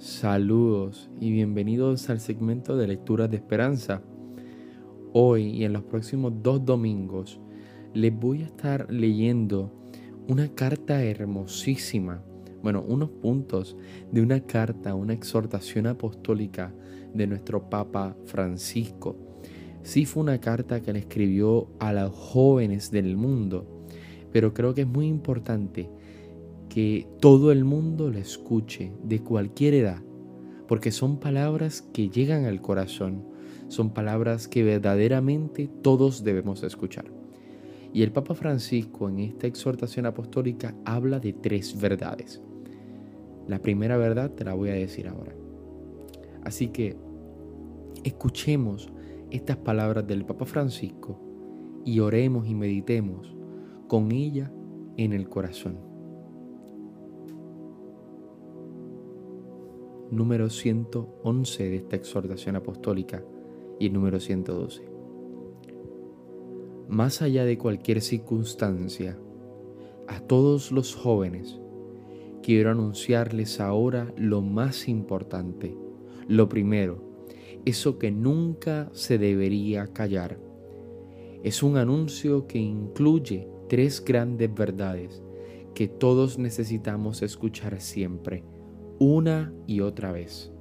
Saludos y bienvenidos al segmento de lecturas de esperanza. Hoy y en los próximos dos domingos les voy a estar leyendo una carta hermosísima, bueno, unos puntos de una carta, una exhortación apostólica de nuestro Papa Francisco. Sí fue una carta que le escribió a los jóvenes del mundo, pero creo que es muy importante que todo el mundo la escuche de cualquier edad, porque son palabras que llegan al corazón, son palabras que verdaderamente todos debemos escuchar. Y el Papa Francisco en esta exhortación apostólica habla de tres verdades. La primera verdad te la voy a decir ahora. Así que escuchemos estas palabras del Papa Francisco y oremos y meditemos con ella en el corazón. Número 111 de esta exhortación apostólica y el número 112. Más allá de cualquier circunstancia, a todos los jóvenes, quiero anunciarles ahora lo más importante, lo primero, eso que nunca se debería callar. Es un anuncio que incluye tres grandes verdades que todos necesitamos escuchar siempre una y otra vez.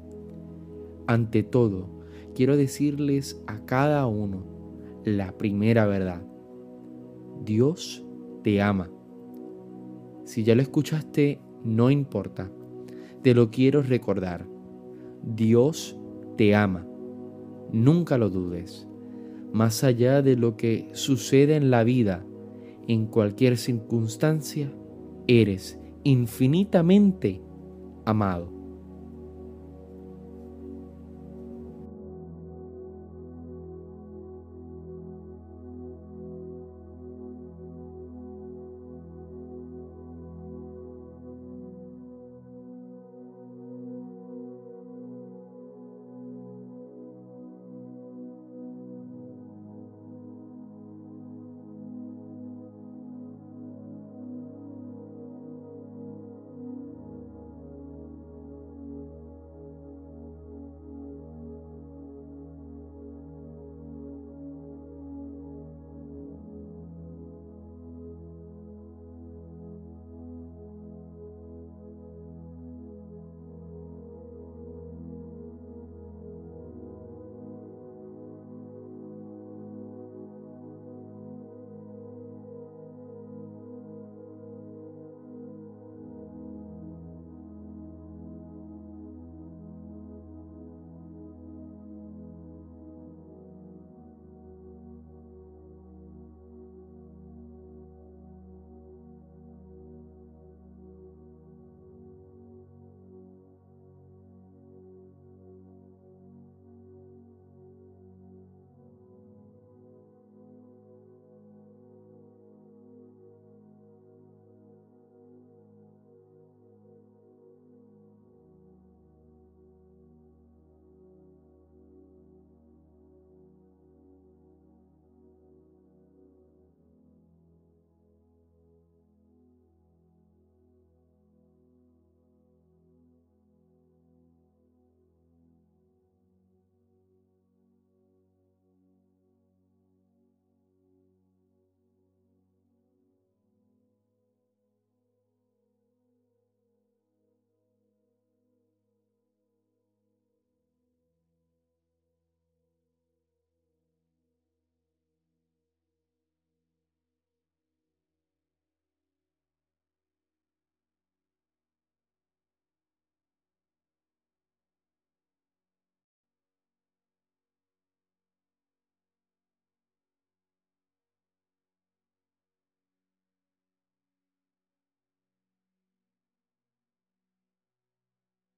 Ante todo, quiero decirles a cada uno la primera verdad. Dios te ama. Si ya lo escuchaste, no importa. Te lo quiero recordar. Dios te ama. Nunca lo dudes. Más allá de lo que sucede en la vida, en cualquier circunstancia, eres infinitamente amal.